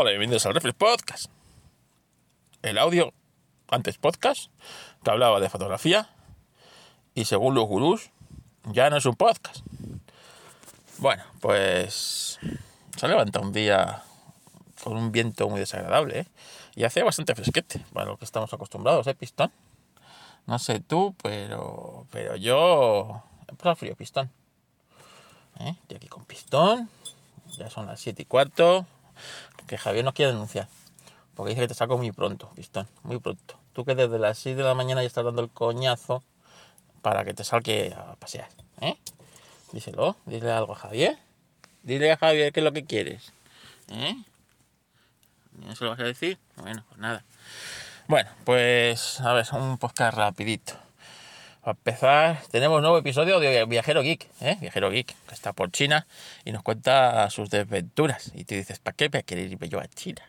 Hola, bienvenidos al Reflex Podcast. El audio, antes podcast, que hablaba de fotografía y según los gurús, ya no es un podcast. Bueno, pues se ha levantado un día con un viento muy desagradable ¿eh? y hace bastante fresquete para lo que estamos acostumbrados, ¿eh, Pistón? No sé tú, pero, pero yo he pasado frío, Pistón. ¿Eh? Aquí con Pistón, ya son las 7 y cuarto, que Javier no quiere denunciar. Porque dice que te saco muy pronto, pistón, muy pronto. Tú que desde las 6 de la mañana ya estás dando el coñazo para que te salque a pasear. ¿eh? Díselo, dile algo a Javier. Dile a Javier qué es lo que quieres. ¿Eh? ¿No se lo vas a decir? Bueno, pues nada. Bueno, pues a ver, un podcast rapidito. Para empezar, tenemos un nuevo episodio de Viajero Geek, ¿eh? Viajero Geek, que está por China y nos cuenta sus desventuras. Y tú dices, ¿para qué me quiere ir yo a China?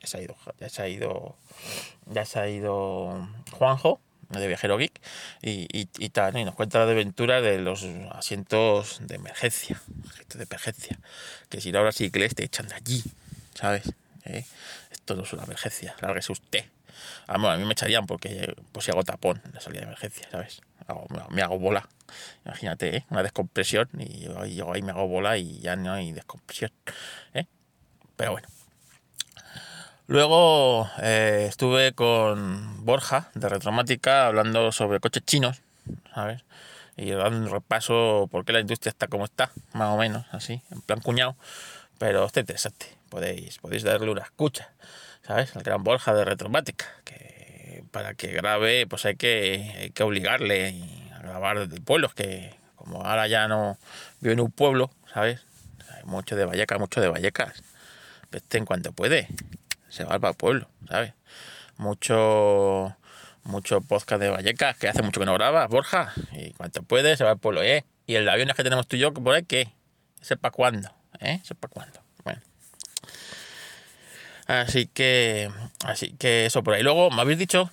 Ya se ha ido, ya se ha ido, ya se ha ido Juanjo, de Viajero Geek, y, y, y tal, y nos cuenta la desventura de los asientos de emergencia, asientos de emergencia, que si no ahora sí que te echan de allí, ¿sabes? ¿Eh? Esto no es una emergencia, lárguese usted. A mí me echarían porque pues si hago tapón en la salida de emergencia, ¿sabes? me hago bola. Imagínate, ¿eh? una descompresión y yo, yo, ahí me hago bola y ya no hay descompresión. ¿eh? Pero bueno. Luego eh, estuve con Borja de Retromática hablando sobre coches chinos, ¿sabes? Y dando un repaso por qué la industria está como está, más o menos, así, en plan cuñado. Pero está interesante, podéis, podéis darle una escucha. ¿Sabes? El gran Borja de Retromática, que para que grabe, pues hay que, hay que obligarle a grabar desde el pueblo, es que como ahora ya no vive en un pueblo, ¿sabes? Hay mucho de Vallecas, mucho de Vallecas. Este en cuanto puede, se va para el pueblo, ¿sabes? Mucho, mucho podcast de Vallecas, que hace mucho que no graba, Borja, y cuanto puede, se va al pueblo, ¿eh? Y el avión que tenemos tú y yo, por ahí, ¿qué? ¿Sepa cuándo? ¿Eh? ¿Sepa cuándo? Así que, así que eso por ahí. Luego me habéis dicho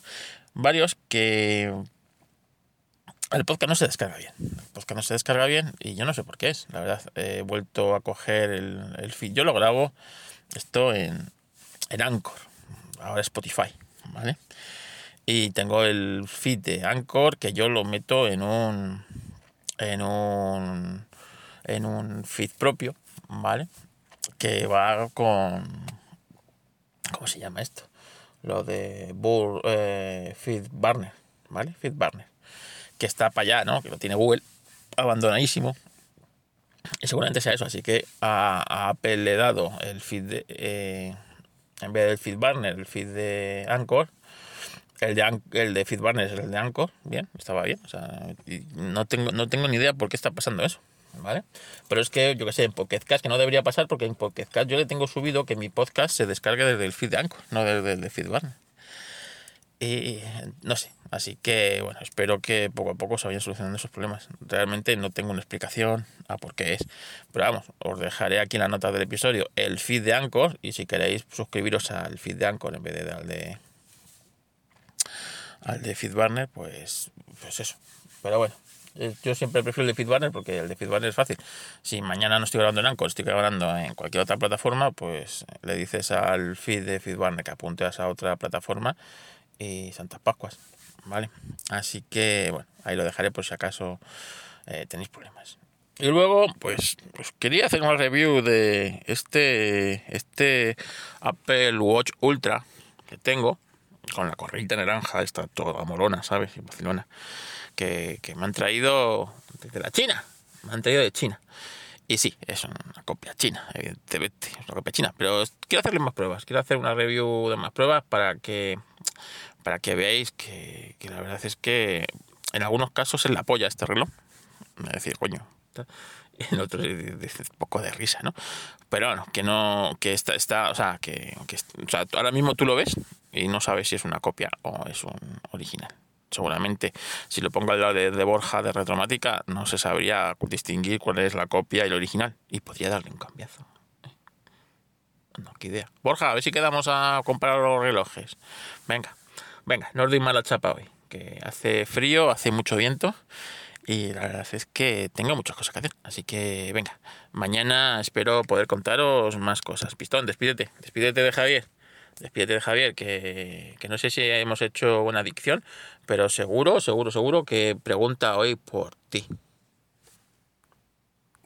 varios que el podcast no se descarga bien. El podcast no se descarga bien y yo no sé por qué es. La verdad, he vuelto a coger el, el feed. Yo lo grabo esto en, en Anchor, ahora Spotify, ¿vale? Y tengo el feed de Anchor que yo lo meto en un en un en un feed propio, ¿vale? Que va con ¿Cómo se llama esto? Lo de Bull, eh, Barner, ¿vale? Feed Barner. Que está para allá, ¿no? Que lo tiene Google abandonadísimo. Y seguramente sea eso. Así que a, a Apple le dado el feed de, eh, en vez del feed Barner, el feed de Anchor. El de, el de feed es el de Anchor. Bien, estaba bien. O sea, no tengo, no tengo ni idea por qué está pasando eso. ¿Vale? Pero es que, yo que sé, en Podcast que no debería pasar porque en Podcast yo le tengo subido que mi podcast se descargue desde el feed de Anchor, no desde el de feed Barner. Y no sé, así que bueno, espero que poco a poco se vayan solucionando esos problemas. Realmente no tengo una explicación a por qué es, pero vamos, os dejaré aquí en la nota del episodio el feed de Anchor y si queréis suscribiros al feed de Anchor en vez de al de al de FeedBurner, pues, pues eso. Pero bueno, yo siempre prefiero el de FeedBurner porque el de FeedBurner es fácil. Si mañana no estoy grabando en Anchor, estoy grabando en cualquier otra plataforma, pues le dices al feed de FeedBurner que apunte a esa otra plataforma y Santas Pascuas, ¿vale? Así que, bueno, ahí lo dejaré por si acaso eh, tenéis problemas. Y luego, pues, pues quería hacer una review de este, este Apple Watch Ultra que tengo, con la correita naranja, esta toda morona, ¿sabes? Y Barcelona que, que, me han traído desde la China, me han traído de China. Y sí, es una copia china, evidentemente, es una copia china, pero quiero hacerle más pruebas, quiero hacer una review de más pruebas para que, para que veáis que, que la verdad es que en algunos casos es la polla este reloj. Me decir, coño, en otros dice un poco de risa, ¿no? Pero bueno, que no, que está, está o sea, que, que o sea, ahora mismo tú lo ves y no sabes si es una copia o es un original seguramente si lo pongo al lado de, de, Borja de Retromática no se sabría distinguir cuál es la copia y el original y podría darle un cambiazo no, qué idea Borja, a ver si quedamos a comprar los relojes venga, venga, no os doy mala chapa hoy que hace frío, hace mucho viento y la verdad es que tengo muchas cosas que hacer. Así que venga, mañana espero poder contaros más cosas. Pistón, despídete, despídete de Javier. Despídete de Javier, que, que no sé si hemos hecho una adicción, pero seguro, seguro, seguro que pregunta hoy por ti.